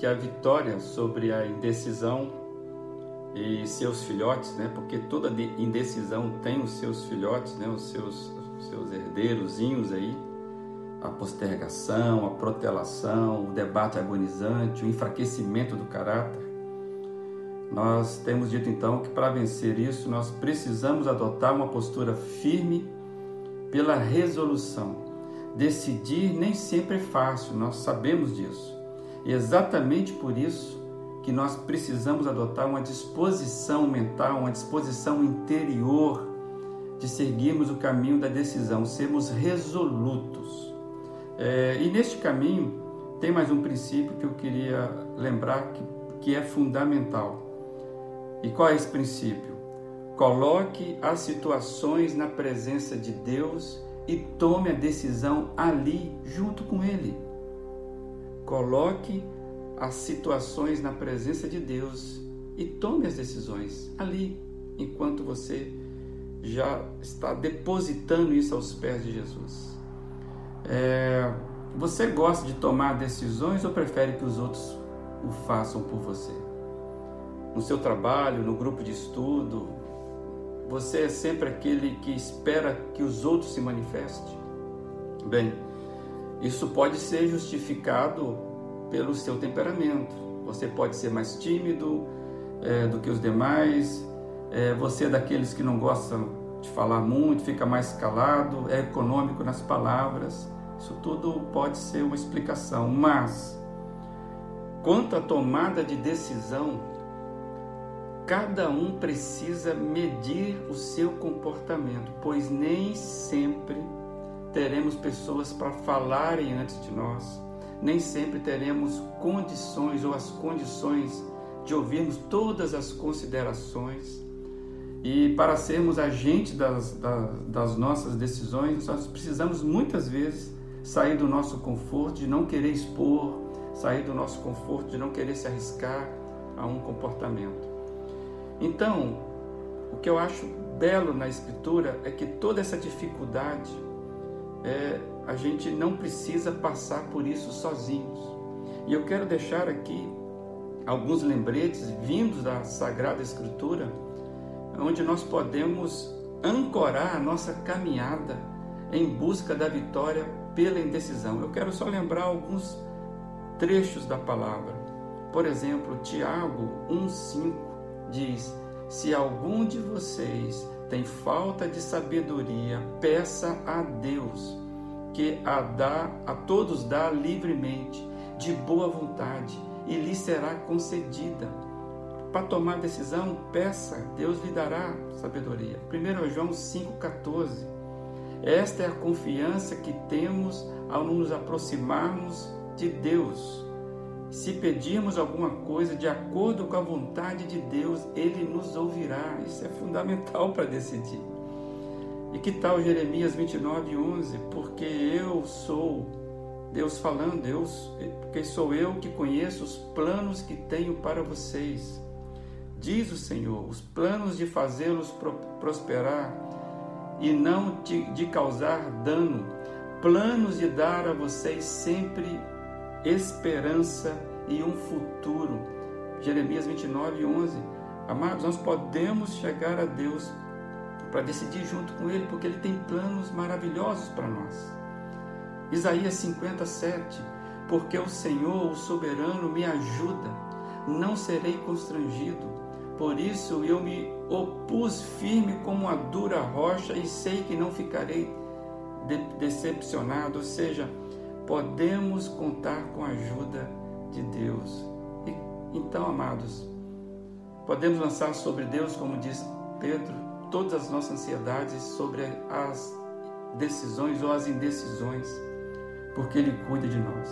que a vitória sobre a indecisão e seus filhotes, né? Porque toda indecisão tem os seus filhotes, né? Os seus, os seus herdeirozinhos aí, a postergação, a protelação, o debate agonizante, o enfraquecimento do caráter. Nós temos dito então que para vencer isso nós precisamos adotar uma postura firme pela resolução. Decidir nem sempre é fácil, nós sabemos disso. E exatamente por isso que nós precisamos adotar uma disposição mental, uma disposição interior de seguirmos o caminho da decisão, sermos resolutos. É, e neste caminho tem mais um princípio que eu queria lembrar que, que é fundamental. E qual é esse princípio? Coloque as situações na presença de Deus e tome a decisão ali, junto com Ele. Coloque as situações na presença de Deus e tome as decisões ali, enquanto você já está depositando isso aos pés de Jesus. É, você gosta de tomar decisões ou prefere que os outros o façam por você? No seu trabalho, no grupo de estudo, você é sempre aquele que espera que os outros se manifestem? Bem, isso pode ser justificado pelo seu temperamento. Você pode ser mais tímido é, do que os demais, é, você é daqueles que não gostam de falar muito, fica mais calado, é econômico nas palavras. Isso tudo pode ser uma explicação, mas quanto à tomada de decisão, cada um precisa medir o seu comportamento, pois nem sempre teremos pessoas para falarem antes de nós nem sempre teremos condições ou as condições de ouvirmos todas as considerações. E para sermos agentes das, das, das, nossas decisões, nós precisamos muitas vezes sair do nosso conforto, de não querer expor, sair do nosso conforto, de não querer se arriscar a um comportamento. Então, o que eu acho belo na Escritura é que toda essa dificuldade é, a gente não precisa passar por isso sozinhos. E eu quero deixar aqui alguns lembretes vindos da Sagrada Escritura, onde nós podemos ancorar a nossa caminhada em busca da vitória pela indecisão. Eu quero só lembrar alguns trechos da palavra. Por exemplo, Tiago 1,5 diz: Se algum de vocês tem falta de sabedoria, peça a Deus que a dá a todos dá livremente, de boa vontade, e lhe será concedida. Para tomar decisão, peça, Deus lhe dará sabedoria. 1 João 5,14. Esta é a confiança que temos ao nos aproximarmos de Deus. Se pedirmos alguma coisa de acordo com a vontade de Deus, Ele nos ouvirá. Isso é fundamental para decidir. E que tal Jeremias 29, 11? Porque eu sou, Deus falando, Deus, porque sou eu que conheço os planos que tenho para vocês. Diz o Senhor, os planos de fazê-los prosperar e não de, de causar dano, planos de dar a vocês sempre esperança e um futuro. Jeremias 29, 11. Amados, nós podemos chegar a Deus para decidir junto com Ele, porque Ele tem planos maravilhosos para nós. Isaías 57, porque o Senhor, o soberano, me ajuda, não serei constrangido. Por isso eu me opus firme como uma dura rocha e sei que não ficarei de decepcionado. Ou seja, podemos contar com a ajuda de Deus. E, então, amados, podemos lançar sobre Deus, como diz Pedro, todas as nossas ansiedades sobre as decisões ou as indecisões, porque Ele cuida de nós.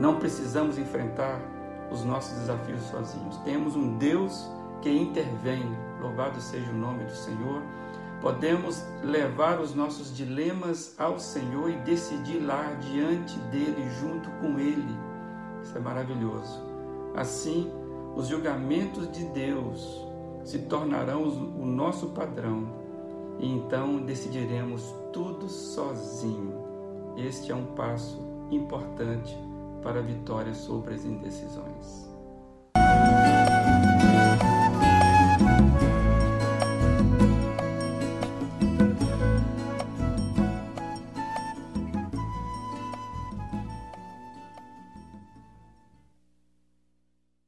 Não precisamos enfrentar os nossos desafios sozinhos. Temos um Deus que intervém. Louvado seja o nome do Senhor. Podemos levar os nossos dilemas ao Senhor e decidir lá diante dele, junto com Ele. Isso é maravilhoso. Assim, os julgamentos de Deus se tornarão o nosso padrão e então decidiremos tudo sozinho. Este é um passo importante para a vitória sobre as indecisões.